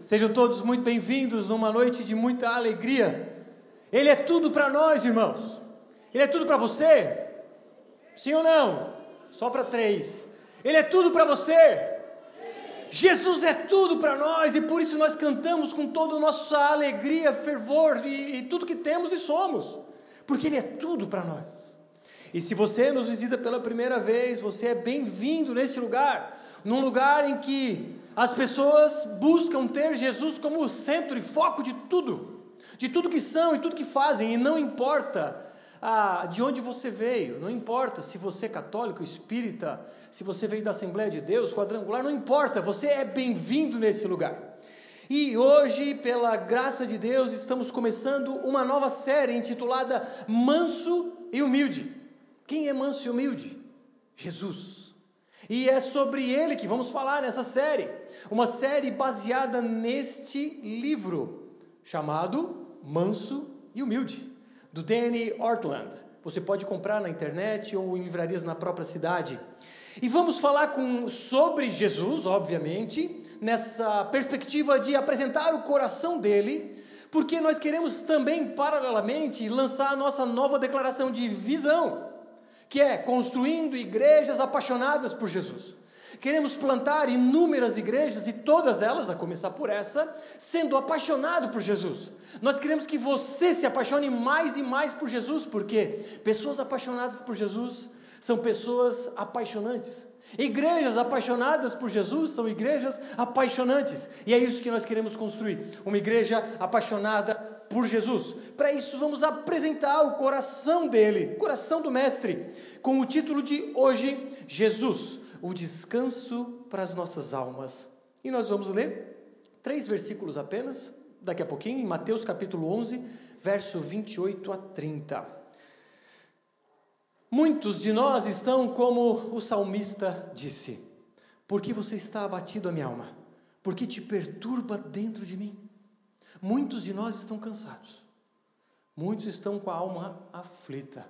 Sejam todos muito bem-vindos numa noite de muita alegria. Ele é tudo para nós, irmãos. Ele é tudo para você? Sim ou não? Só para três. Ele é tudo para você? Jesus é tudo para nós e por isso nós cantamos com toda a nossa alegria, fervor e, e tudo que temos e somos, porque Ele é tudo para nós. E se você nos visita pela primeira vez, você é bem-vindo nesse lugar, num lugar em que as pessoas buscam ter Jesus como o centro e foco de tudo, de tudo que são e tudo que fazem, e não importa ah, de onde você veio, não importa se você é católico, espírita, se você veio da Assembleia de Deus, quadrangular, não importa, você é bem-vindo nesse lugar. E hoje, pela graça de Deus, estamos começando uma nova série intitulada Manso e Humilde. Quem é manso e humilde? Jesus. E é sobre ele que vamos falar nessa série. Uma série baseada neste livro chamado Manso e Humilde do Danny Ortland. Você pode comprar na internet ou em livrarias na própria cidade. E vamos falar com, sobre Jesus, obviamente, nessa perspectiva de apresentar o coração dele, porque nós queremos também, paralelamente, lançar a nossa nova declaração de visão, que é construindo igrejas apaixonadas por Jesus. Queremos plantar inúmeras igrejas e todas elas, a começar por essa, sendo apaixonado por Jesus. Nós queremos que você se apaixone mais e mais por Jesus, porque pessoas apaixonadas por Jesus são pessoas apaixonantes. Igrejas apaixonadas por Jesus são igrejas apaixonantes. E é isso que nós queremos construir, uma igreja apaixonada por Jesus. Para isso vamos apresentar o coração dele, coração do mestre, com o título de hoje, Jesus o descanso para as nossas almas. E nós vamos ler três versículos apenas, daqui a pouquinho, em Mateus capítulo 11, verso 28 a 30. Muitos de nós estão como o salmista disse: Por que você está abatido a minha alma? Por que te perturba dentro de mim? Muitos de nós estão cansados. Muitos estão com a alma aflita,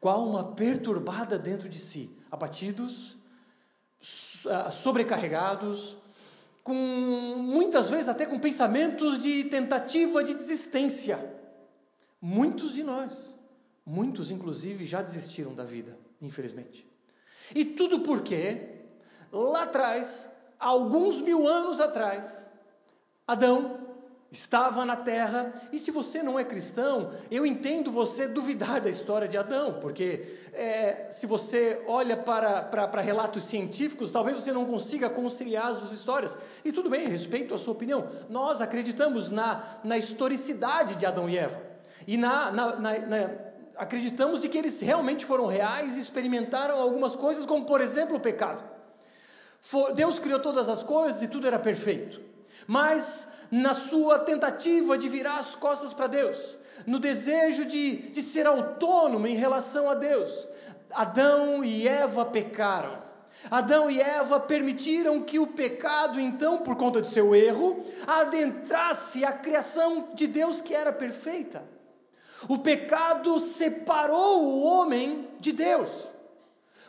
com a alma perturbada dentro de si, abatidos, sobrecarregados, com muitas vezes até com pensamentos de tentativa de desistência. Muitos de nós, muitos inclusive já desistiram da vida, infelizmente. E tudo porque lá atrás, alguns mil anos atrás, Adão estava na terra, e se você não é cristão, eu entendo você duvidar da história de Adão, porque é, se você olha para, para, para, relatos científicos, talvez você não consiga conciliar as duas histórias. E tudo bem, respeito a sua opinião. Nós acreditamos na, na historicidade de Adão e Eva, e na, na, na acreditamos de que eles realmente foram reais e experimentaram algumas coisas, como por exemplo o pecado. Deus criou todas as coisas e tudo era perfeito. Mas na sua tentativa de virar as costas para Deus, no desejo de, de ser autônomo em relação a Deus, Adão e Eva pecaram. Adão e Eva permitiram que o pecado, então, por conta de seu erro, adentrasse a criação de Deus que era perfeita. O pecado separou o homem de Deus,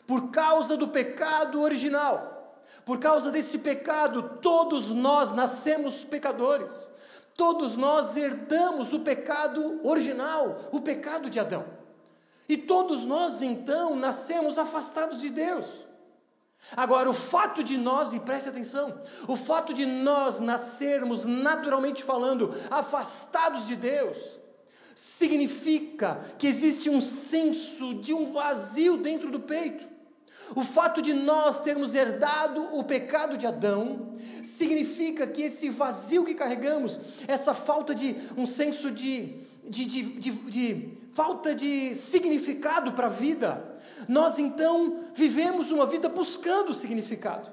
por causa do pecado original. Por causa desse pecado, todos nós nascemos pecadores. Todos nós herdamos o pecado original, o pecado de Adão. E todos nós então nascemos afastados de Deus. Agora, o fato de nós, e preste atenção, o fato de nós nascermos, naturalmente falando, afastados de Deus, significa que existe um senso de um vazio dentro do peito. O fato de nós termos herdado o pecado de Adão significa que esse vazio que carregamos, essa falta de um senso de, de, de, de, de falta de significado para a vida, nós então vivemos uma vida buscando significado.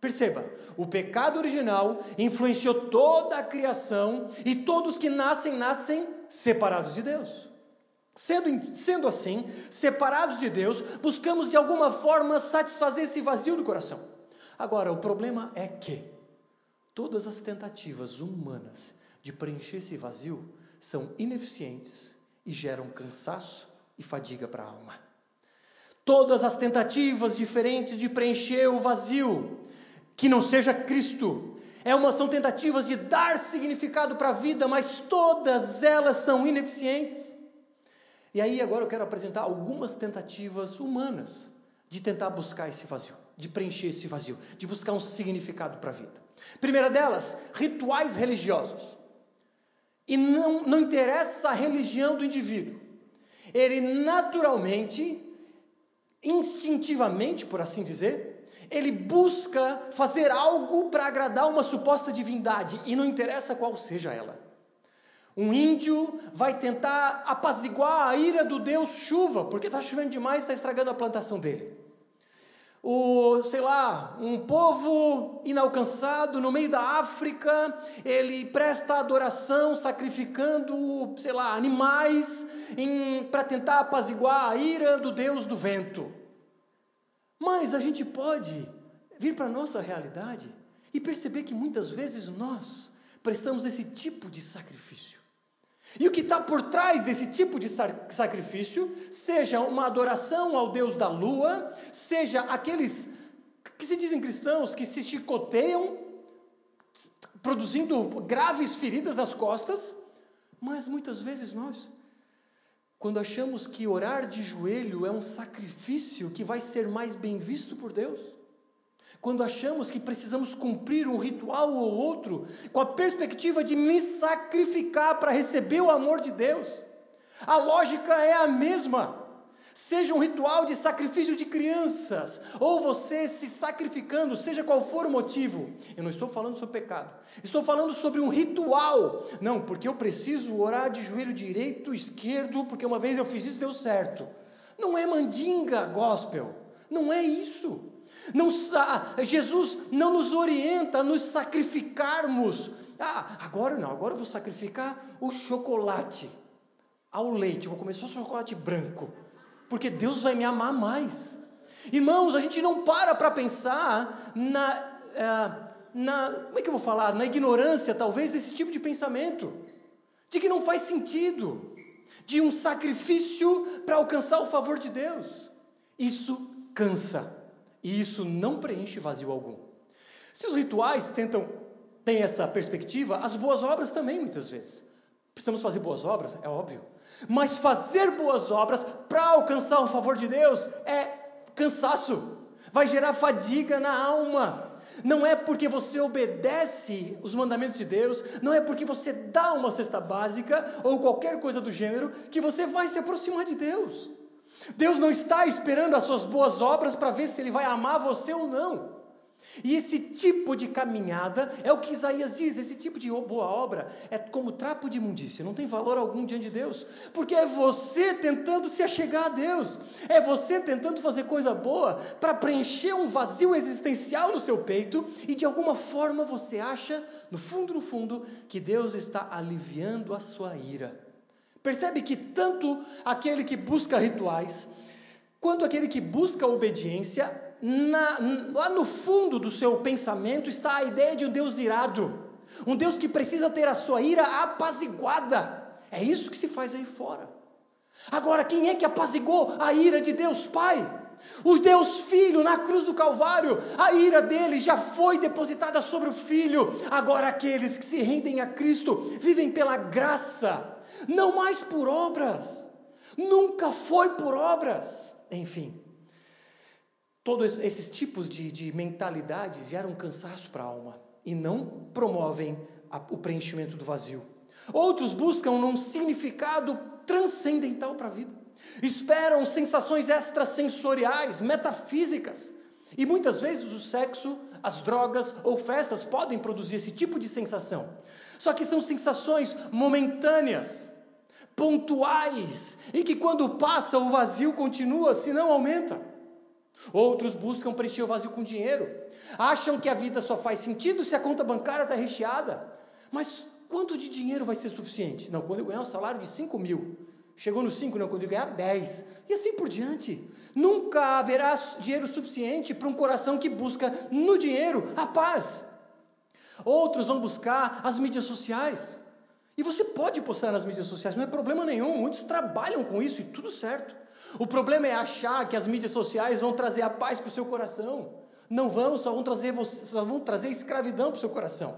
Perceba, o pecado original influenciou toda a criação e todos que nascem, nascem separados de Deus. Sendo, sendo assim, separados de Deus, buscamos de alguma forma satisfazer esse vazio do coração. Agora, o problema é que todas as tentativas humanas de preencher esse vazio são ineficientes e geram cansaço e fadiga para a alma. Todas as tentativas diferentes de preencher o vazio, que não seja Cristo, É uma, são tentativas de dar significado para a vida, mas todas elas são ineficientes. E aí agora eu quero apresentar algumas tentativas humanas de tentar buscar esse vazio, de preencher esse vazio, de buscar um significado para a vida. Primeira delas, rituais religiosos. E não, não interessa a religião do indivíduo, ele naturalmente, instintivamente, por assim dizer, ele busca fazer algo para agradar uma suposta divindade, e não interessa qual seja ela. Um índio vai tentar apaziguar a ira do Deus chuva, porque está chovendo demais e está estragando a plantação dele. O, sei lá, um povo inalcançado no meio da África, ele presta adoração sacrificando, sei lá, animais para tentar apaziguar a ira do Deus do vento. Mas a gente pode vir para a nossa realidade e perceber que muitas vezes nós prestamos esse tipo de sacrifício. E o que está por trás desse tipo de sacrifício, seja uma adoração ao Deus da lua, seja aqueles que se dizem cristãos, que se chicoteiam, produzindo graves feridas nas costas, mas muitas vezes nós, quando achamos que orar de joelho é um sacrifício que vai ser mais bem visto por Deus, quando achamos que precisamos cumprir um ritual ou outro, com a perspectiva de me sacrificar para receber o amor de Deus. A lógica é a mesma. Seja um ritual de sacrifício de crianças, ou você se sacrificando, seja qual for o motivo. Eu não estou falando sobre pecado, estou falando sobre um ritual. Não, porque eu preciso orar de joelho direito, esquerdo, porque uma vez eu fiz isso deu certo. Não é mandinga gospel, não é isso. Não, Jesus não nos orienta a nos sacrificarmos. Ah, agora não, agora eu vou sacrificar o chocolate ao leite, eu vou comer só chocolate branco, porque Deus vai me amar mais. Irmãos, a gente não para para pensar na, é, na, como é que eu vou falar? Na ignorância, talvez, desse tipo de pensamento, de que não faz sentido, de um sacrifício para alcançar o favor de Deus. Isso cansa. E isso não preenche vazio algum. Se os rituais tentam ter essa perspectiva, as boas obras também muitas vezes. Precisamos fazer boas obras, é óbvio. Mas fazer boas obras para alcançar o favor de Deus é cansaço, vai gerar fadiga na alma. Não é porque você obedece os mandamentos de Deus, não é porque você dá uma cesta básica ou qualquer coisa do gênero que você vai se aproximar de Deus. Deus não está esperando as suas boas obras para ver se Ele vai amar você ou não. E esse tipo de caminhada é o que Isaías diz: esse tipo de boa obra é como trapo de imundícia, não tem valor algum diante de Deus, porque é você tentando se achegar a Deus, é você tentando fazer coisa boa para preencher um vazio existencial no seu peito e de alguma forma você acha, no fundo, no fundo, que Deus está aliviando a sua ira. Percebe que tanto aquele que busca rituais, quanto aquele que busca obediência, na, lá no fundo do seu pensamento está a ideia de um Deus irado, um Deus que precisa ter a sua ira apaziguada. É isso que se faz aí fora. Agora, quem é que apazigou a ira de Deus Pai? O Deus Filho na cruz do Calvário, a ira dele já foi depositada sobre o Filho. Agora, aqueles que se rendem a Cristo vivem pela graça não mais por obras, nunca foi por obras. Enfim, todos esses tipos de, de mentalidades geram cansaço para a alma e não promovem a, o preenchimento do vazio. Outros buscam um significado transcendental para a vida, esperam sensações extrasensoriais, metafísicas. E muitas vezes o sexo, as drogas ou festas podem produzir esse tipo de sensação. Só que são sensações momentâneas, pontuais, e que quando passa o vazio continua, se não aumenta. Outros buscam preencher o vazio com dinheiro. Acham que a vida só faz sentido se a conta bancária está recheada. Mas quanto de dinheiro vai ser suficiente? Não, quando eu ganhar um salário de 5 mil. Chegou no 5, não, quando eu ganhar 10. E assim por diante. Nunca haverá dinheiro suficiente para um coração que busca no dinheiro a paz. Outros vão buscar as mídias sociais. E você pode postar nas mídias sociais, não é problema nenhum. Muitos trabalham com isso e tudo certo. O problema é achar que as mídias sociais vão trazer a paz para o seu coração. Não vão, só vão trazer, só vão trazer escravidão para o seu coração.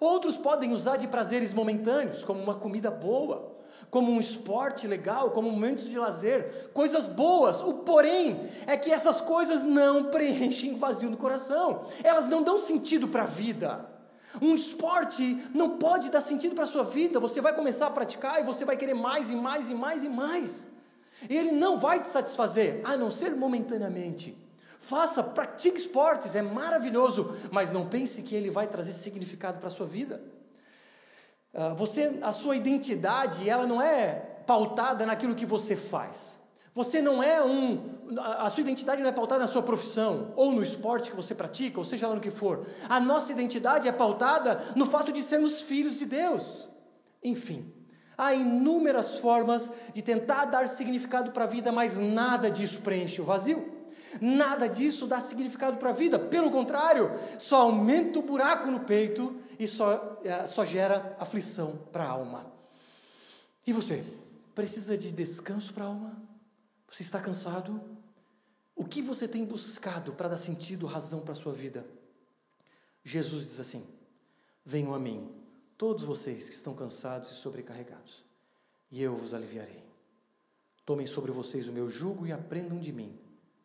Outros podem usar de prazeres momentâneos, como uma comida boa, como um esporte legal, como momentos de lazer, coisas boas. O porém é que essas coisas não preenchem vazio no coração, elas não dão sentido para a vida. Um esporte não pode dar sentido para a sua vida, você vai começar a praticar e você vai querer mais e mais e mais e mais. Ele não vai te satisfazer, a não ser momentaneamente. Faça, pratique esportes, é maravilhoso, mas não pense que ele vai trazer significado para a sua vida. Uh, você, a sua identidade, ela não é pautada naquilo que você faz. Você não é um, a sua identidade não é pautada na sua profissão ou no esporte que você pratica, ou seja lá no que for. A nossa identidade é pautada no fato de sermos filhos de Deus. Enfim, há inúmeras formas de tentar dar significado para a vida, mas nada disso preenche o vazio. Nada disso dá significado para a vida, pelo contrário, só aumenta o buraco no peito e só, é, só gera aflição para a alma. E você? Precisa de descanso para a alma? Você está cansado? O que você tem buscado para dar sentido, razão para a sua vida? Jesus diz assim: Venham a mim, todos vocês que estão cansados e sobrecarregados, e eu vos aliviarei. Tomem sobre vocês o meu jugo e aprendam de mim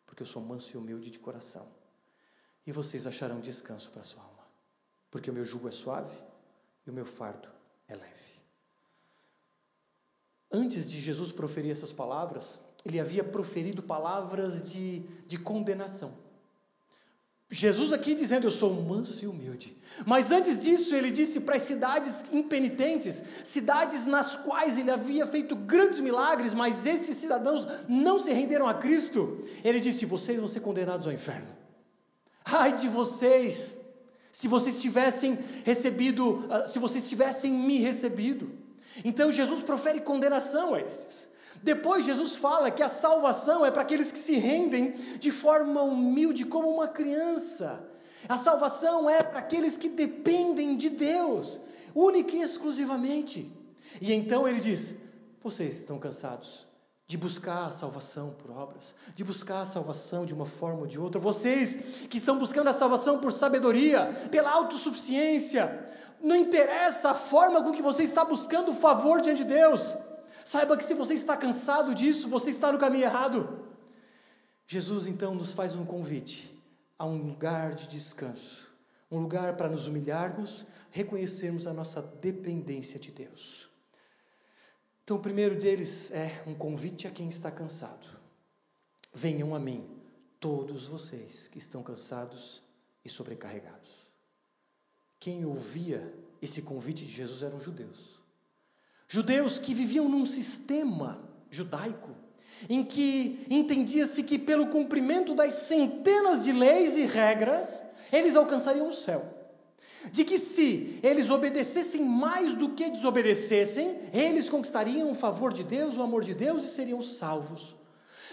porque eu sou manso e humilde de coração. E vocês acharão descanso para a sua alma, porque o meu jugo é suave e o meu fardo é leve. Antes de Jesus proferir essas palavras, ele havia proferido palavras de, de condenação. Jesus aqui dizendo: Eu sou manso e humilde. Mas antes disso, ele disse para as cidades impenitentes, cidades nas quais ele havia feito grandes milagres, mas estes cidadãos não se renderam a Cristo. Ele disse: Vocês vão ser condenados ao inferno. Ai de vocês, se vocês tivessem recebido, ah, se vocês tivessem me recebido. Então Jesus profere condenação a estes. Depois Jesus fala que a salvação é para aqueles que se rendem de forma humilde, como uma criança. A salvação é para aqueles que dependem de Deus, única e exclusivamente. E então ele diz: Vocês estão cansados de buscar a salvação por obras, de buscar a salvação de uma forma ou de outra. Vocês que estão buscando a salvação por sabedoria, pela autossuficiência, não interessa a forma com que você está buscando o favor diante de Deus. Saiba que se você está cansado disso, você está no caminho errado. Jesus então nos faz um convite a um lugar de descanso, um lugar para nos humilharmos, reconhecermos a nossa dependência de Deus. Então, o primeiro deles é um convite a quem está cansado. Venham a mim, todos vocês que estão cansados e sobrecarregados. Quem ouvia esse convite de Jesus eram judeus. Judeus que viviam num sistema judaico em que entendia-se que pelo cumprimento das centenas de leis e regras, eles alcançariam o céu. De que se eles obedecessem mais do que desobedecessem, eles conquistariam o favor de Deus, o amor de Deus e seriam salvos.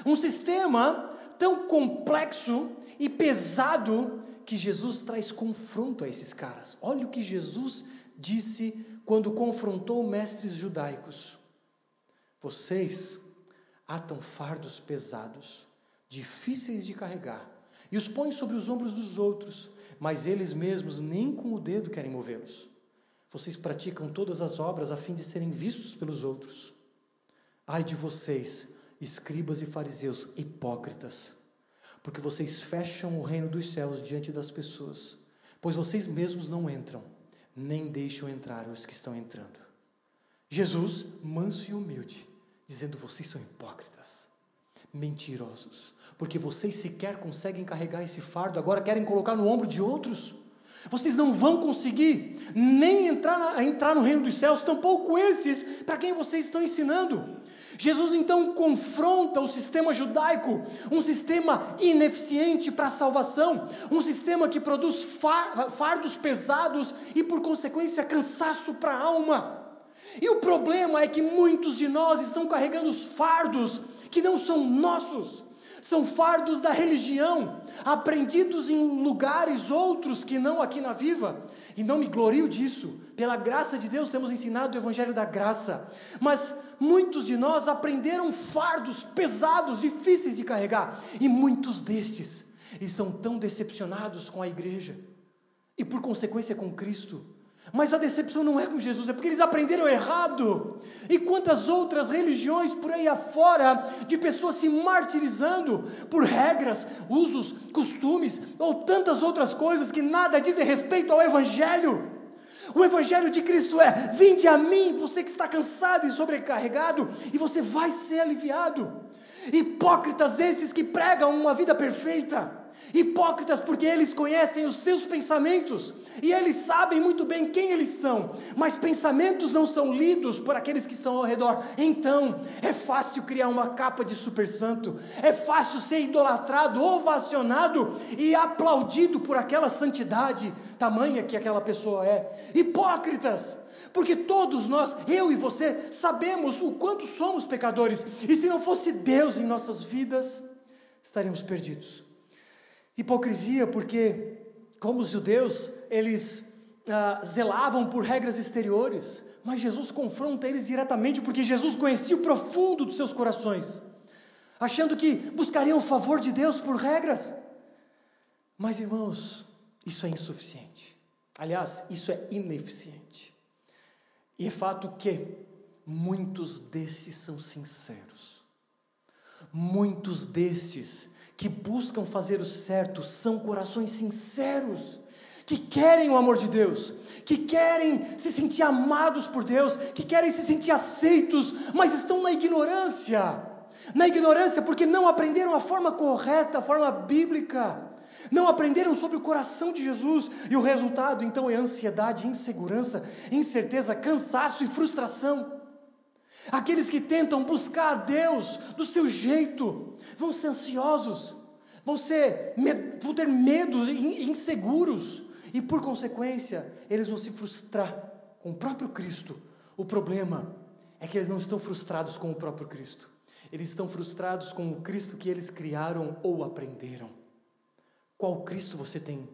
Um sistema tão complexo e pesado que Jesus traz confronto a esses caras. Olha o que Jesus disse quando confrontou mestres judaicos: Vocês atam fardos pesados, difíceis de carregar, e os põem sobre os ombros dos outros, mas eles mesmos nem com o dedo querem movê-los. Vocês praticam todas as obras a fim de serem vistos pelos outros. Ai de vocês, escribas e fariseus hipócritas, porque vocês fecham o reino dos céus diante das pessoas, pois vocês mesmos não entram nem deixam entrar os que estão entrando. Jesus, manso e humilde, dizendo: vocês são hipócritas, mentirosos, porque vocês sequer conseguem carregar esse fardo, agora querem colocar no ombro de outros. Vocês não vão conseguir nem entrar, na, entrar no reino dos céus, tampouco esses para quem vocês estão ensinando. Jesus então confronta o sistema judaico, um sistema ineficiente para a salvação, um sistema que produz fardos pesados e, por consequência, cansaço para a alma. E o problema é que muitos de nós estão carregando os fardos que não são nossos, são fardos da religião, aprendidos em lugares outros que não aqui na Viva, e não me glorio disso, pela graça de Deus temos ensinado o Evangelho da graça, mas muitos de nós aprenderam fardos pesados, difíceis de carregar, e muitos destes estão tão decepcionados com a igreja e por consequência com Cristo. Mas a decepção não é com Jesus, é porque eles aprenderam errado. E quantas outras religiões por aí afora, de pessoas se martirizando por regras, usos, costumes ou tantas outras coisas que nada dizem respeito ao Evangelho. O Evangelho de Cristo é: vinde a mim, você que está cansado e sobrecarregado, e você vai ser aliviado. Hipócritas esses que pregam uma vida perfeita. Hipócritas porque eles conhecem os seus pensamentos e eles sabem muito bem quem eles são, mas pensamentos não são lidos por aqueles que estão ao redor. Então, é fácil criar uma capa de super santo, é fácil ser idolatrado, ovacionado e aplaudido por aquela santidade tamanha que aquela pessoa é. Hipócritas! porque todos nós, eu e você, sabemos o quanto somos pecadores, e se não fosse Deus em nossas vidas, estaríamos perdidos. Hipocrisia, porque, como os judeus, eles ah, zelavam por regras exteriores, mas Jesus confronta eles diretamente, porque Jesus conhecia o profundo dos seus corações, achando que buscariam o favor de Deus por regras. Mas, irmãos, isso é insuficiente. Aliás, isso é ineficiente. E é fato que muitos destes são sinceros. Muitos destes que buscam fazer o certo são corações sinceros, que querem o amor de Deus, que querem se sentir amados por Deus, que querem se sentir aceitos, mas estão na ignorância. Na ignorância porque não aprenderam a forma correta, a forma bíblica. Não aprenderam sobre o coração de Jesus e o resultado então é ansiedade, insegurança, incerteza, cansaço e frustração. Aqueles que tentam buscar a Deus do seu jeito vão ser ansiosos, vão, ser, vão ter medos e inseguros, e por consequência, eles vão se frustrar com o próprio Cristo. O problema é que eles não estão frustrados com o próprio Cristo, eles estão frustrados com o Cristo que eles criaram ou aprenderam. Qual Cristo você tem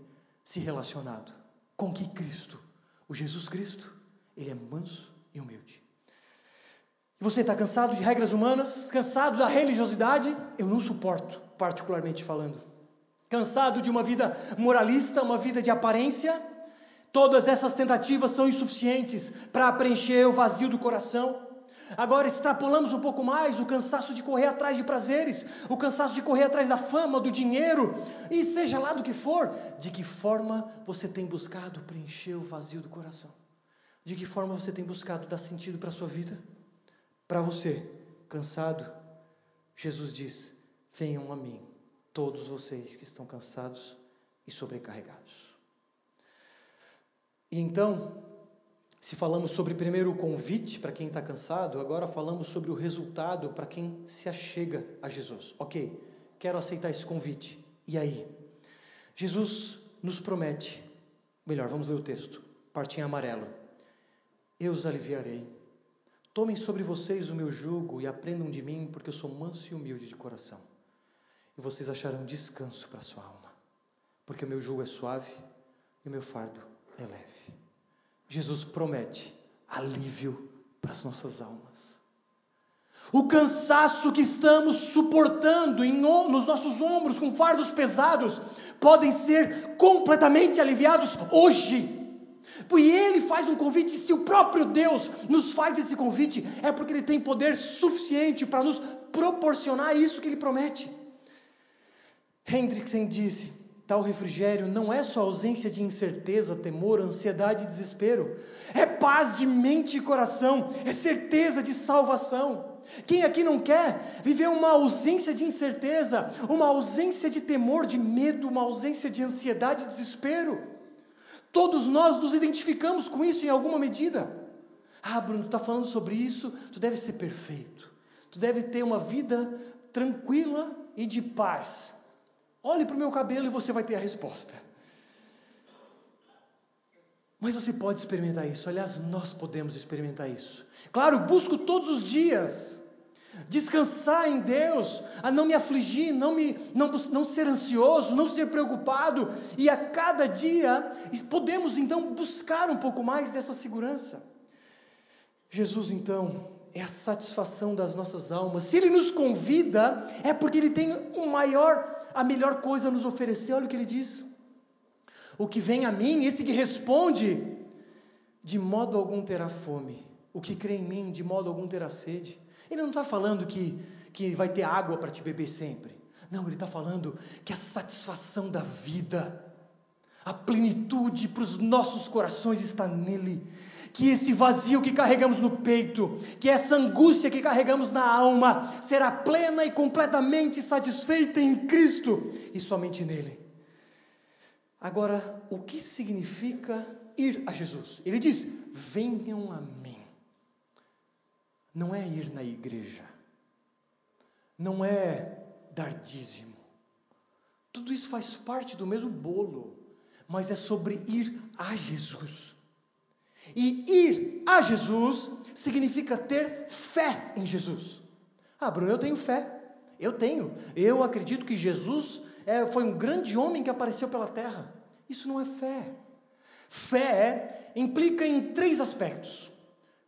se relacionado? Com que Cristo? O Jesus Cristo? Ele é manso e humilde. Você está cansado de regras humanas? Cansado da religiosidade? Eu não suporto, particularmente falando. Cansado de uma vida moralista, uma vida de aparência? Todas essas tentativas são insuficientes para preencher o vazio do coração. Agora extrapolamos um pouco mais o cansaço de correr atrás de prazeres, o cansaço de correr atrás da fama, do dinheiro, e seja lá do que for, de que forma você tem buscado preencher o vazio do coração? De que forma você tem buscado dar sentido para a sua vida? Para você, cansado, Jesus diz: Venham a mim, todos vocês que estão cansados e sobrecarregados. E então, se falamos sobre primeiro o convite para quem está cansado, agora falamos sobre o resultado para quem se achega a Jesus. Ok, quero aceitar esse convite. E aí? Jesus nos promete, melhor, vamos ler o texto, parte em amarelo. Eu os aliviarei Tomem sobre vocês o meu jugo e aprendam de mim, porque eu sou manso e humilde de coração. E vocês acharão descanso para a sua alma, porque o meu jugo é suave e o meu fardo é leve. Jesus promete alívio para as nossas almas. O cansaço que estamos suportando em, nos nossos ombros com fardos pesados podem ser completamente aliviados hoje porque ele faz um convite, se o próprio Deus nos faz esse convite, é porque ele tem poder suficiente para nos proporcionar isso que ele promete. Hendrickson disse: tal refrigério não é só ausência de incerteza, temor, ansiedade e desespero, é paz de mente e coração, é certeza de salvação. Quem aqui não quer viver uma ausência de incerteza, uma ausência de temor, de medo, uma ausência de ansiedade e desespero? Todos nós nos identificamos com isso em alguma medida. Ah, Bruno, tu está falando sobre isso, tu deve ser perfeito. Tu deve ter uma vida tranquila e de paz. Olhe para o meu cabelo e você vai ter a resposta. Mas você pode experimentar isso. Aliás, nós podemos experimentar isso. Claro, busco todos os dias Descansar em Deus, a não me afligir, não, me, não, não ser ansioso, não ser preocupado, e a cada dia podemos então buscar um pouco mais dessa segurança. Jesus então é a satisfação das nossas almas. Se Ele nos convida, é porque Ele tem um maior a melhor coisa a nos oferecer, olha o que ele diz. O que vem a mim, esse que responde, de modo algum terá fome. O que crê em mim, de modo algum terá sede. Ele não está falando que, que vai ter água para te beber sempre. Não, ele está falando que a satisfação da vida, a plenitude para os nossos corações está nele. Que esse vazio que carregamos no peito, que essa angústia que carregamos na alma, será plena e completamente satisfeita em Cristo e somente nele. Agora, o que significa ir a Jesus? Ele diz: venham a mim. Não é ir na igreja, não é dar dízimo. Tudo isso faz parte do mesmo bolo, mas é sobre ir a Jesus. E ir a Jesus significa ter fé em Jesus. Ah, Bruno, eu tenho fé. Eu tenho. Eu acredito que Jesus é, foi um grande homem que apareceu pela terra. Isso não é fé. Fé implica em três aspectos: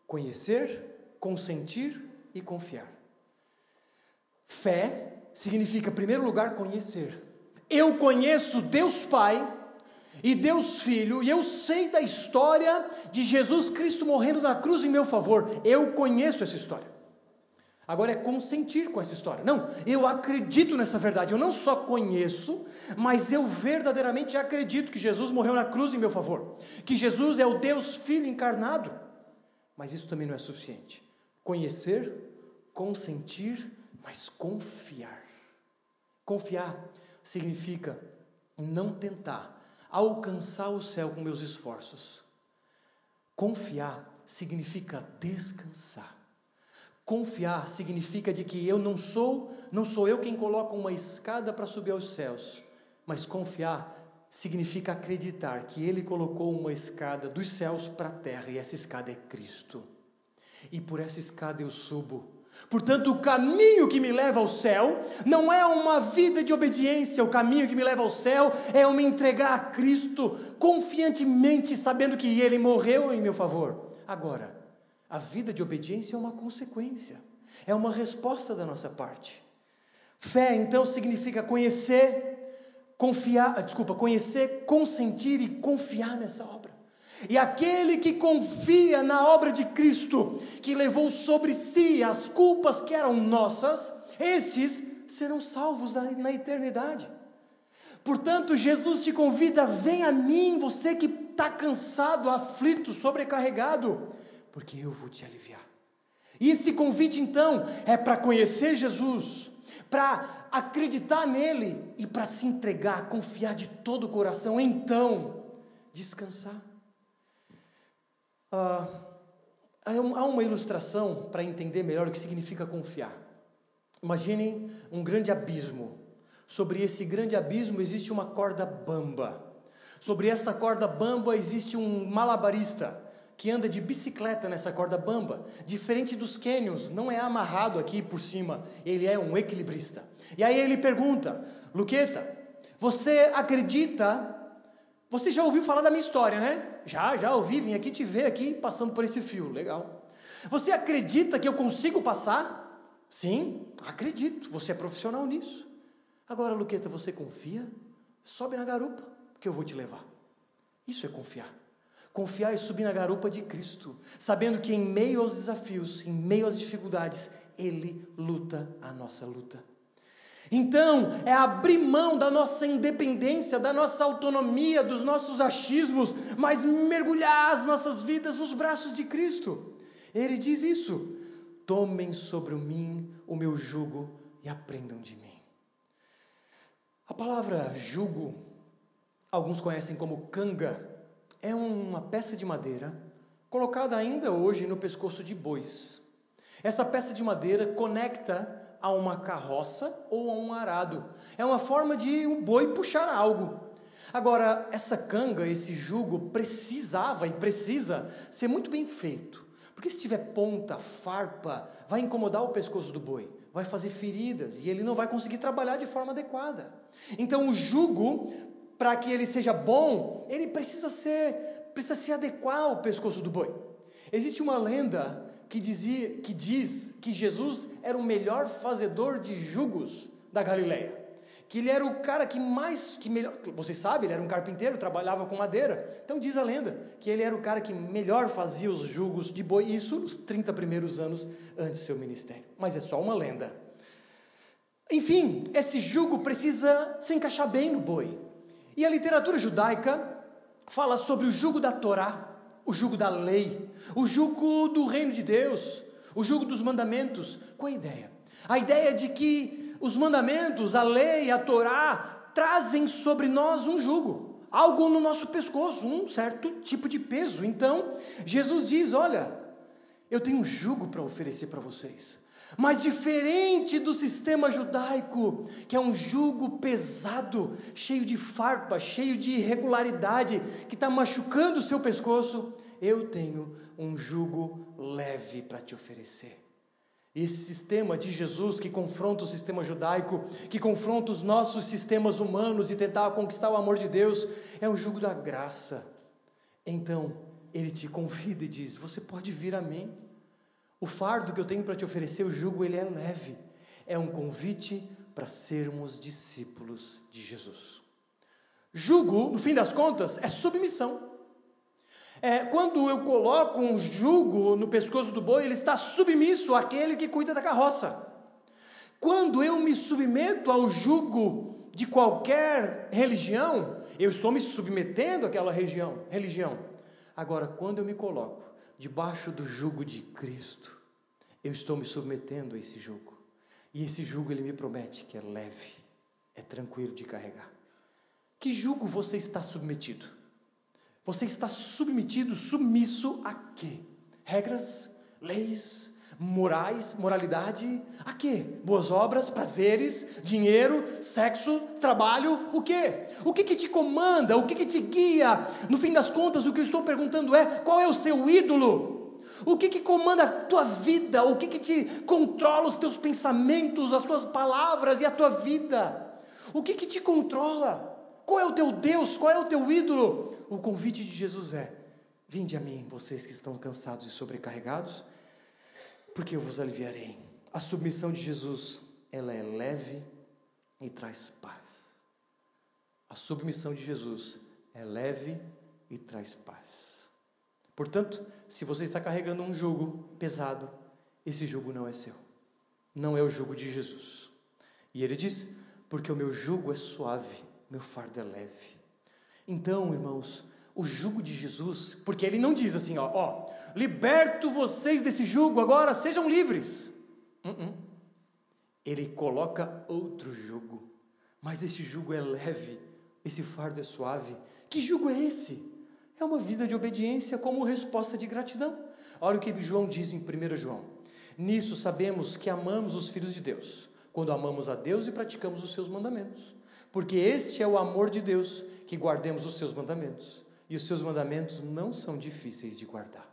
conhecer, consentir e confiar. Fé significa, em primeiro lugar, conhecer. Eu conheço Deus Pai e Deus Filho, e eu sei da história de Jesus Cristo morrendo na cruz em meu favor. Eu conheço essa história. Agora é consentir com essa história. Não, eu acredito nessa verdade. Eu não só conheço, mas eu verdadeiramente acredito que Jesus morreu na cruz em meu favor. Que Jesus é o Deus Filho encarnado. Mas isso também não é suficiente. Conhecer, consentir, mas confiar. Confiar significa não tentar alcançar o céu com meus esforços. Confiar significa descansar. Confiar significa de que eu não sou, não sou eu quem coloca uma escada para subir aos céus, mas confiar significa acreditar que ele colocou uma escada dos céus para a terra e essa escada é Cristo. E por essa escada eu subo Portanto, o caminho que me leva ao céu não é uma vida de obediência, o caminho que me leva ao céu é eu me entregar a Cristo confiantemente, sabendo que Ele morreu em meu favor. Agora, a vida de obediência é uma consequência, é uma resposta da nossa parte. Fé, então, significa conhecer, confiar, desculpa, conhecer, consentir e confiar nessa obra. E aquele que confia na obra de Cristo, que levou sobre si as culpas que eram nossas, estes serão salvos na eternidade. Portanto, Jesus te convida, vem a mim, você que está cansado, aflito, sobrecarregado, porque eu vou te aliviar. E esse convite, então, é para conhecer Jesus, para acreditar nele e para se entregar, confiar de todo o coração, então, descansar. Ah, há uma ilustração para entender melhor o que significa confiar. Imaginem um grande abismo. Sobre esse grande abismo existe uma corda bamba. Sobre esta corda bamba existe um malabarista que anda de bicicleta nessa corda bamba. Diferente dos cânions, não é amarrado aqui por cima, ele é um equilibrista. E aí ele pergunta: Luqueta, você acredita você já ouviu falar da minha história, né? Já, já ouvi, vim aqui te ver aqui passando por esse fio, legal. Você acredita que eu consigo passar? Sim, acredito, você é profissional nisso. Agora, Luqueta, você confia? Sobe na garupa, que eu vou te levar. Isso é confiar. Confiar é subir na garupa de Cristo, sabendo que em meio aos desafios, em meio às dificuldades, Ele luta a nossa luta. Então, é abrir mão da nossa independência, da nossa autonomia, dos nossos achismos, mas mergulhar as nossas vidas nos braços de Cristo. Ele diz isso: tomem sobre mim o meu jugo e aprendam de mim. A palavra jugo, alguns conhecem como canga, é uma peça de madeira colocada ainda hoje no pescoço de bois. Essa peça de madeira conecta a uma carroça ou a um arado. É uma forma de um boi puxar algo. Agora, essa canga, esse jugo, precisava e precisa ser muito bem feito. Porque se tiver ponta, farpa, vai incomodar o pescoço do boi, vai fazer feridas e ele não vai conseguir trabalhar de forma adequada. Então, o jugo, para que ele seja bom, ele precisa ser, precisa se adequar ao pescoço do boi. Existe uma lenda que, dizia, que diz que Jesus era o melhor fazedor de jugos da Galileia. que ele era o cara que mais, que melhor, vocês sabem, ele era um carpinteiro, trabalhava com madeira. Então diz a lenda que ele era o cara que melhor fazia os jugos de boi, isso nos 30 primeiros anos antes do seu ministério. Mas é só uma lenda. Enfim, esse jugo precisa se encaixar bem no boi. E a literatura judaica fala sobre o jugo da Torá, o jugo da lei, o jugo do reino de Deus, o jugo dos mandamentos. Qual a ideia? A ideia de que os mandamentos, a lei, a Torá trazem sobre nós um jugo, algo no nosso pescoço, um certo tipo de peso. Então, Jesus diz: Olha, eu tenho um jugo para oferecer para vocês. Mas diferente do sistema judaico, que é um jugo pesado, cheio de farpa, cheio de irregularidade, que está machucando o seu pescoço, eu tenho um jugo leve para te oferecer. Esse sistema de Jesus que confronta o sistema judaico, que confronta os nossos sistemas humanos e tentar conquistar o amor de Deus, é um jugo da graça. Então, ele te convida e diz: Você pode vir a mim. O fardo que eu tenho para te oferecer, o jugo, ele é leve. É um convite para sermos discípulos de Jesus. Jugo, no fim das contas, é submissão. É, quando eu coloco um jugo no pescoço do boi, ele está submisso àquele que cuida da carroça. Quando eu me submeto ao jugo de qualquer religião, eu estou me submetendo àquela religião. religião. Agora, quando eu me coloco debaixo do jugo de Cristo, eu estou me submetendo a esse jugo. E esse jugo ele me promete que é leve, é tranquilo de carregar. Que jugo você está submetido? Você está submetido, submisso a quê? Regras, leis, morais, moralidade, a quê? Boas obras, prazeres, dinheiro, sexo, trabalho, o quê? O que que te comanda? O que que te guia? No fim das contas, o que eu estou perguntando é: qual é o seu ídolo? O que que comanda a tua vida? O que que te controla os teus pensamentos, as tuas palavras e a tua vida? O que que te controla? Qual é o teu Deus? Qual é o teu ídolo? o convite de Jesus é: Vinde a mim, vocês que estão cansados e sobrecarregados, porque eu vos aliviarei. A submissão de Jesus, ela é leve e traz paz. A submissão de Jesus é leve e traz paz. Portanto, se você está carregando um jugo pesado, esse jugo não é seu. Não é o jugo de Jesus. E ele diz: Porque o meu jugo é suave, meu fardo é leve. Então, irmãos, o jugo de Jesus, porque ele não diz assim, ó, ó liberto vocês desse jugo, agora sejam livres. Uh -uh. Ele coloca outro jugo, mas esse jugo é leve, esse fardo é suave. Que jugo é esse? É uma vida de obediência como resposta de gratidão. Olha o que João diz em 1 João: Nisso sabemos que amamos os filhos de Deus, quando amamos a Deus e praticamos os seus mandamentos. Porque este é o amor de Deus, que guardemos os seus mandamentos. E os seus mandamentos não são difíceis de guardar.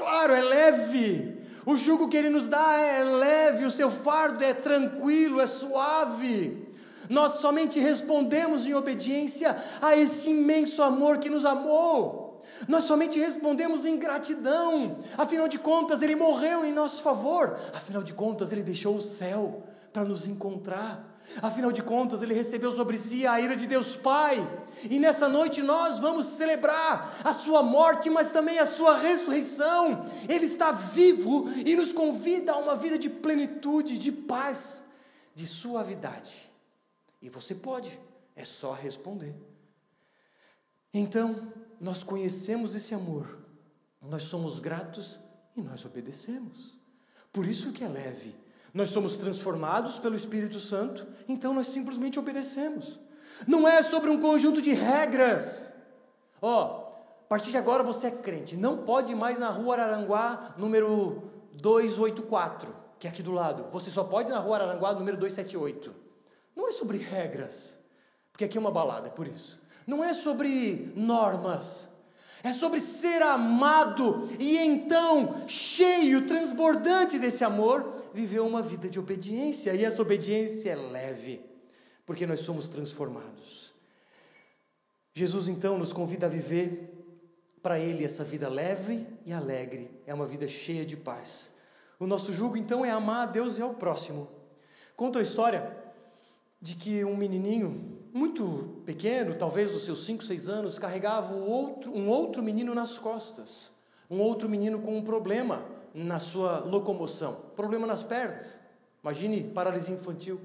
Claro, é leve. O jugo que ele nos dá é leve, o seu fardo é tranquilo, é suave. Nós somente respondemos em obediência a esse imenso amor que nos amou. Nós somente respondemos em gratidão. Afinal de contas, ele morreu em nosso favor. Afinal de contas, ele deixou o céu para nos encontrar. Afinal de contas, ele recebeu sobre si a ira de Deus Pai. E nessa noite nós vamos celebrar a sua morte, mas também a sua ressurreição. Ele está vivo e nos convida a uma vida de plenitude, de paz, de suavidade. E você pode, é só responder. Então, nós conhecemos esse amor, nós somos gratos e nós obedecemos. Por isso que é leve nós somos transformados pelo Espírito Santo, então nós simplesmente obedecemos. Não é sobre um conjunto de regras. Ó, oh, a partir de agora você é crente, não pode ir mais na rua Araranguá, número 284, que é aqui do lado. Você só pode ir na rua Araranguá, número 278. Não é sobre regras, porque aqui é uma balada, é por isso. Não é sobre normas. É sobre ser amado e então, cheio, transbordante desse amor, viver uma vida de obediência. E essa obediência é leve, porque nós somos transformados. Jesus então nos convida a viver para Ele essa vida leve e alegre, é uma vida cheia de paz. O nosso jugo então é amar a Deus e ao próximo. Conta a história de que um menininho muito pequeno, talvez dos seus 5, 6 anos, carregava um outro, um outro menino nas costas. Um outro menino com um problema na sua locomoção, problema nas pernas. Imagine paralisia infantil.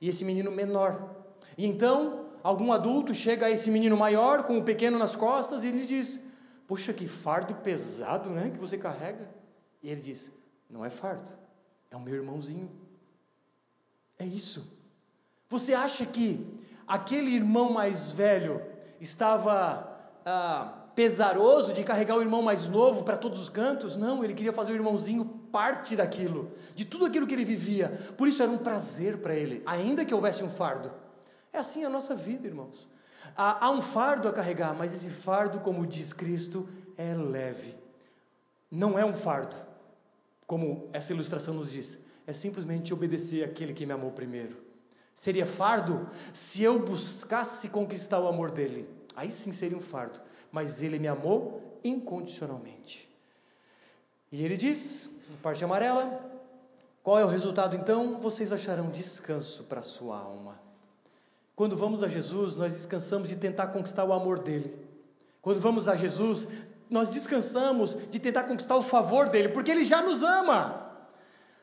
E esse menino menor. E então, algum adulto chega a esse menino maior com o pequeno nas costas e ele diz: Poxa, que fardo pesado, né, que você carrega. E ele diz: Não é fardo, é o meu irmãozinho. É isso. Você acha que aquele irmão mais velho estava ah, pesaroso de carregar o irmão mais novo para todos os cantos? Não, ele queria fazer o irmãozinho parte daquilo, de tudo aquilo que ele vivia. Por isso era um prazer para ele, ainda que houvesse um fardo. É assim a nossa vida, irmãos. Há, há um fardo a carregar, mas esse fardo, como diz Cristo, é leve. Não é um fardo, como essa ilustração nos diz. É simplesmente obedecer aquele que me amou primeiro. Seria fardo se eu buscasse conquistar o amor dele. Aí sim seria um fardo. Mas ele me amou incondicionalmente. E ele diz, na parte amarela, qual é o resultado então? Vocês acharão descanso para sua alma. Quando vamos a Jesus, nós descansamos de tentar conquistar o amor dele. Quando vamos a Jesus, nós descansamos de tentar conquistar o favor dele, porque ele já nos ama.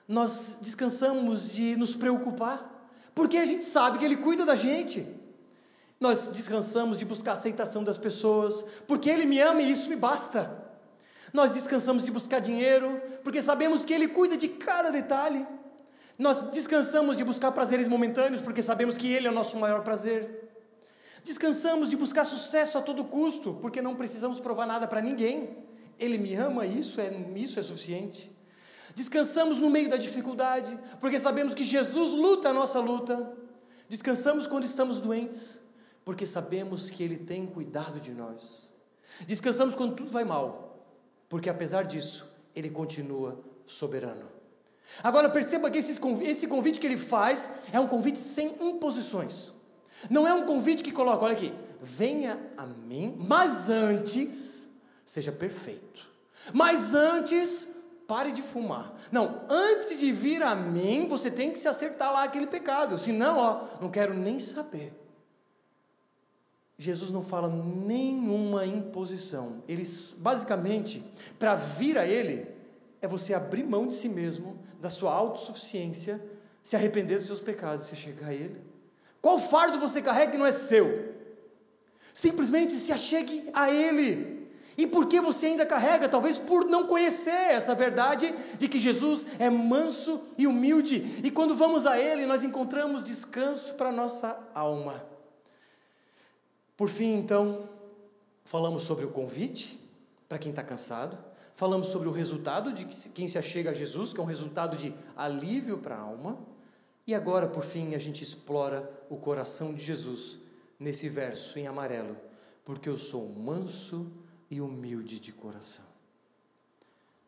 Nós descansamos de nos preocupar, porque a gente sabe que ele cuida da gente. Nós descansamos de buscar a aceitação das pessoas, porque ele me ama e isso me basta. Nós descansamos de buscar dinheiro, porque sabemos que ele cuida de cada detalhe. Nós descansamos de buscar prazeres momentâneos, porque sabemos que Ele é o nosso maior prazer. Descansamos de buscar sucesso a todo custo, porque não precisamos provar nada para ninguém. Ele me ama, isso é, isso é suficiente. Descansamos no meio da dificuldade, porque sabemos que Jesus luta a nossa luta. Descansamos quando estamos doentes, porque sabemos que Ele tem cuidado de nós. Descansamos quando tudo vai mal, porque apesar disso, Ele continua soberano. Agora perceba que esse convite que ele faz é um convite sem imposições. Não é um convite que coloca, olha aqui, venha a mim, mas antes seja perfeito. Mas antes pare de fumar. Não, antes de vir a mim, você tem que se acertar lá aquele pecado. Senão, ó, não quero nem saber. Jesus não fala nenhuma imposição. Ele basicamente, para vir a ele, é você abrir mão de si mesmo, da sua autossuficiência, se arrepender dos seus pecados, se chegar a Ele. Qual fardo você carrega que não é seu? Simplesmente se achegue a Ele. E por que você ainda carrega? Talvez por não conhecer essa verdade de que Jesus é manso e humilde. E quando vamos a Ele, nós encontramos descanso para a nossa alma. Por fim, então, falamos sobre o convite para quem está cansado Falamos sobre o resultado de quem se achega a Jesus, que é um resultado de alívio para a alma. E agora, por fim, a gente explora o coração de Jesus nesse verso em amarelo, porque eu sou manso e humilde de coração.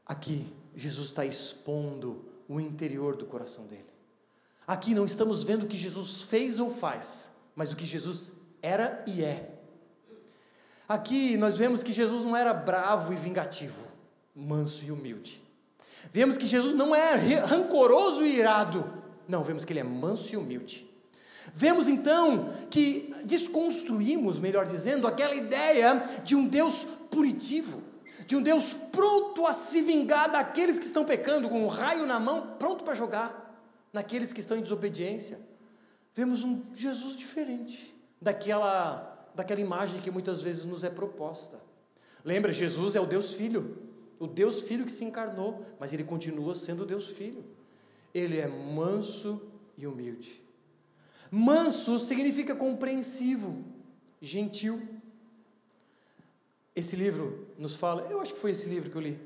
Aqui, Jesus está expondo o interior do coração dele. Aqui não estamos vendo o que Jesus fez ou faz, mas o que Jesus era e é. Aqui nós vemos que Jesus não era bravo e vingativo manso e humilde. Vemos que Jesus não é rancoroso e irado. Não, vemos que ele é manso e humilde. Vemos então que desconstruímos, melhor dizendo, aquela ideia de um Deus punitivo, de um Deus pronto a se vingar daqueles que estão pecando, com um raio na mão, pronto para jogar naqueles que estão em desobediência. Vemos um Jesus diferente daquela, daquela imagem que muitas vezes nos é proposta. Lembra, Jesus é o Deus Filho o Deus Filho que se encarnou, mas ele continua sendo Deus Filho. Ele é manso e humilde. Manso significa compreensivo, gentil. Esse livro nos fala, eu acho que foi esse livro que eu li,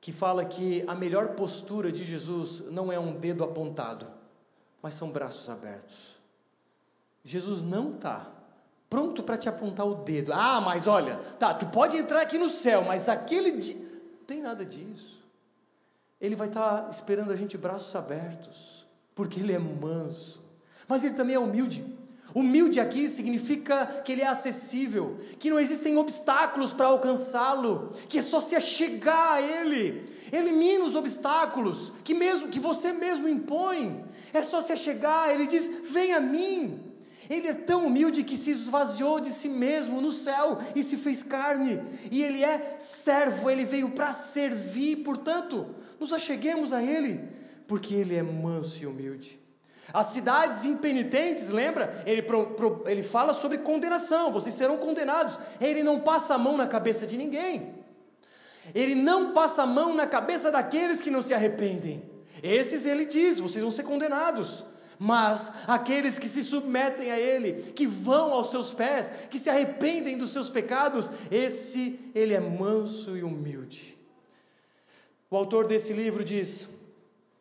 que fala que a melhor postura de Jesus não é um dedo apontado, mas são braços abertos. Jesus não está pronto para te apontar o dedo. Ah, mas olha, tá, tu pode entrar aqui no céu, mas aquele dia tem nada disso. Ele vai estar esperando a gente braços abertos, porque ele é manso. Mas ele também é humilde. Humilde aqui significa que ele é acessível, que não existem obstáculos para alcançá-lo, que é só se achegar a ele. Elimina os obstáculos que mesmo que você mesmo impõe. É só se chegar, ele diz: "Vem a mim". Ele é tão humilde que se esvaziou de si mesmo no céu e se fez carne. E ele é servo, ele veio para servir. Portanto, nos acheguemos a ele, porque ele é manso e humilde. As cidades impenitentes, lembra? Ele, pro, pro, ele fala sobre condenação, vocês serão condenados. Ele não passa a mão na cabeça de ninguém. Ele não passa a mão na cabeça daqueles que não se arrependem. Esses ele diz: vocês vão ser condenados. Mas aqueles que se submetem a Ele, que vão aos seus pés, que se arrependem dos seus pecados, esse ele é manso e humilde. O autor desse livro diz: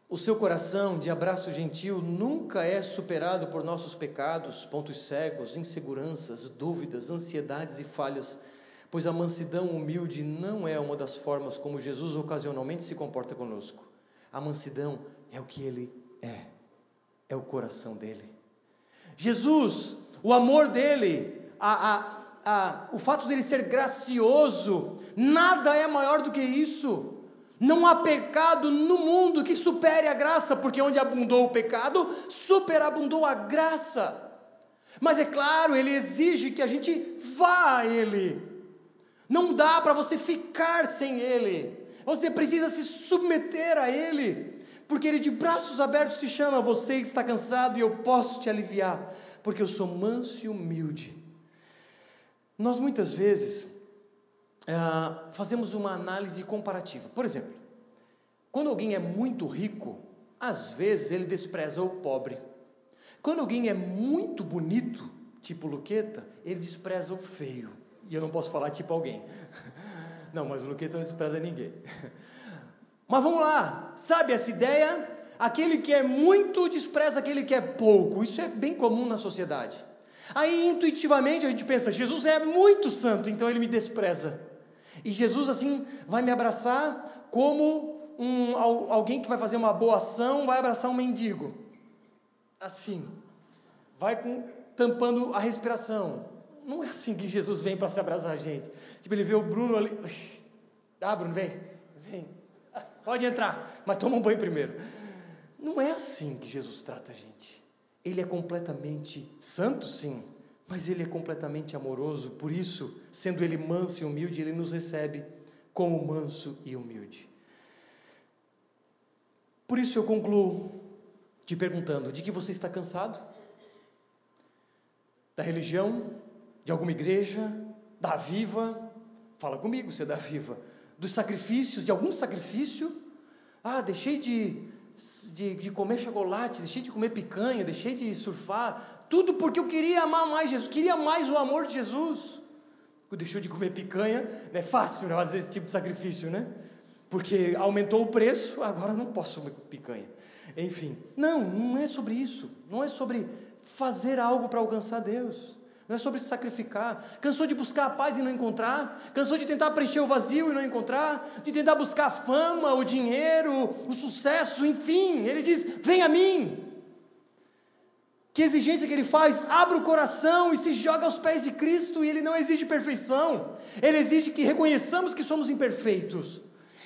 o seu coração de abraço gentil nunca é superado por nossos pecados, pontos cegos, inseguranças, dúvidas, ansiedades e falhas, pois a mansidão humilde não é uma das formas como Jesus ocasionalmente se comporta conosco. A mansidão é o que ele é, é o coração dele. Jesus, o amor dele, a, a, a, o fato dele ser gracioso, nada é maior do que isso. Não há pecado no mundo que supere a graça, porque onde abundou o pecado, superabundou a graça. Mas é claro, ele exige que a gente vá a ele. Não dá para você ficar sem ele. Você precisa se submeter a ele, porque ele de braços abertos te chama: você está cansado e eu posso te aliviar, porque eu sou manso e humilde. Nós muitas vezes uh, fazemos uma análise comparativa. Por exemplo, quando alguém é muito rico, às vezes ele despreza o pobre. Quando alguém é muito bonito, tipo Luqueta, ele despreza o feio. E eu não posso falar tipo alguém. Não, mas o Luqueta não despreza ninguém. Mas vamos lá, sabe essa ideia? Aquele que é muito despreza aquele que é pouco. Isso é bem comum na sociedade. Aí intuitivamente a gente pensa: Jesus é muito santo, então ele me despreza. E Jesus assim vai me abraçar como um, alguém que vai fazer uma boa ação vai abraçar um mendigo. Assim, vai com, tampando a respiração. Não é assim que Jesus vem para se abraçar a gente. Tipo, ele vê o Bruno ali. Ah, Bruno, vem, vem. Pode entrar, mas toma um banho primeiro. Não é assim que Jesus trata a gente. Ele é completamente santo, sim, mas ele é completamente amoroso, por isso, sendo ele manso e humilde, ele nos recebe como manso e humilde. Por isso eu concluo te perguntando: de que você está cansado? Da religião? De alguma igreja? Da viva? Fala comigo, você é da viva. Dos sacrifícios, de algum sacrifício? Ah, deixei de de, de comer chocolate, deixei de comer picanha, deixei de surfar, tudo porque eu queria amar mais Jesus, queria mais o amor de Jesus. Deixou de comer picanha, é fácil né, fazer esse tipo de sacrifício, né? Porque aumentou o preço, agora não posso comer picanha. Enfim, não, não é sobre isso. Não é sobre fazer algo para alcançar Deus. Não é sobre se sacrificar. Cansou de buscar a paz e não encontrar? Cansou de tentar preencher o vazio e não encontrar? De tentar buscar a fama, o dinheiro, o sucesso, enfim. Ele diz: Vem a mim. Que exigência que ele faz? Abre o coração e se joga aos pés de Cristo. E ele não exige perfeição. Ele exige que reconheçamos que somos imperfeitos.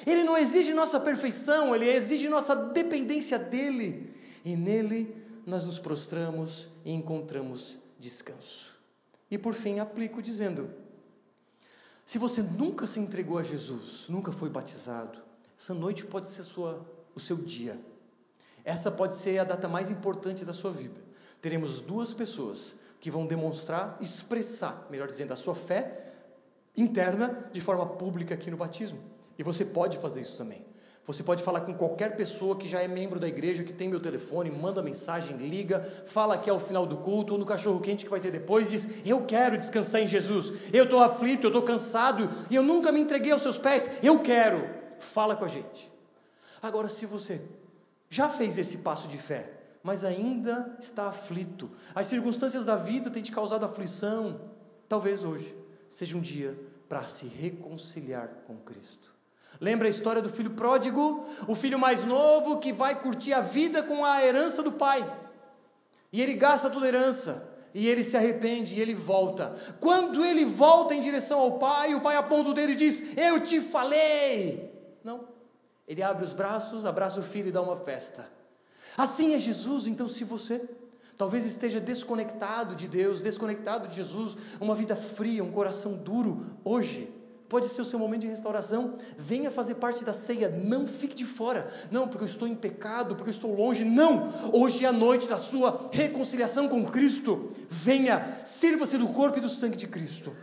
Ele não exige nossa perfeição, ele exige nossa dependência dele. E nele nós nos prostramos e encontramos descanso. E por fim, aplico dizendo: se você nunca se entregou a Jesus, nunca foi batizado, essa noite pode ser sua, o seu dia. Essa pode ser a data mais importante da sua vida. Teremos duas pessoas que vão demonstrar, expressar, melhor dizendo, a sua fé interna de forma pública aqui no batismo. E você pode fazer isso também. Você pode falar com qualquer pessoa que já é membro da igreja, que tem meu telefone, manda mensagem, liga, fala aqui ao final do culto ou no cachorro quente que vai ter depois, diz: Eu quero descansar em Jesus, eu estou aflito, eu estou cansado e eu nunca me entreguei aos seus pés, eu quero. Fala com a gente. Agora, se você já fez esse passo de fé, mas ainda está aflito, as circunstâncias da vida têm te causado aflição, talvez hoje seja um dia para se reconciliar com Cristo. Lembra a história do filho pródigo? O filho mais novo que vai curtir a vida com a herança do pai. E ele gasta toda a herança. E ele se arrepende e ele volta. Quando ele volta em direção ao pai, o pai aponta o dedo e diz: Eu te falei. Não. Ele abre os braços, abraça o filho e dá uma festa. Assim é Jesus, então, se você talvez esteja desconectado de Deus, desconectado de Jesus, uma vida fria, um coração duro, hoje, pode ser o seu momento de restauração. Venha fazer parte da ceia, não fique de fora. Não, porque eu estou em pecado, porque eu estou longe. Não! Hoje é a noite da sua reconciliação com Cristo. Venha, sirva-se do corpo e do sangue de Cristo.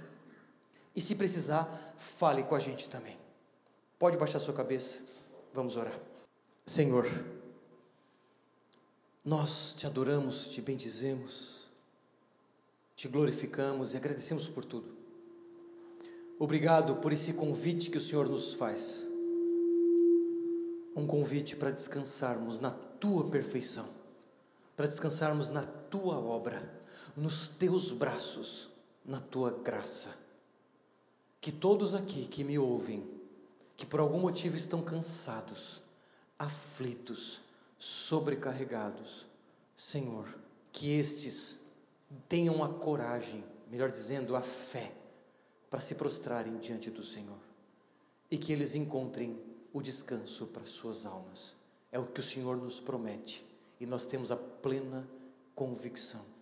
E se precisar, fale com a gente também. Pode baixar sua cabeça. Vamos orar. Senhor, nós te adoramos, te bendizemos, te glorificamos e agradecemos por tudo. Obrigado por esse convite que o Senhor nos faz. Um convite para descansarmos na tua perfeição, para descansarmos na tua obra, nos teus braços, na tua graça que todos aqui que me ouvem, que por algum motivo estão cansados, aflitos, sobrecarregados, Senhor, que estes tenham a coragem, melhor dizendo, a fé, para se prostrarem diante do Senhor e que eles encontrem o descanso para suas almas. É o que o Senhor nos promete e nós temos a plena convicção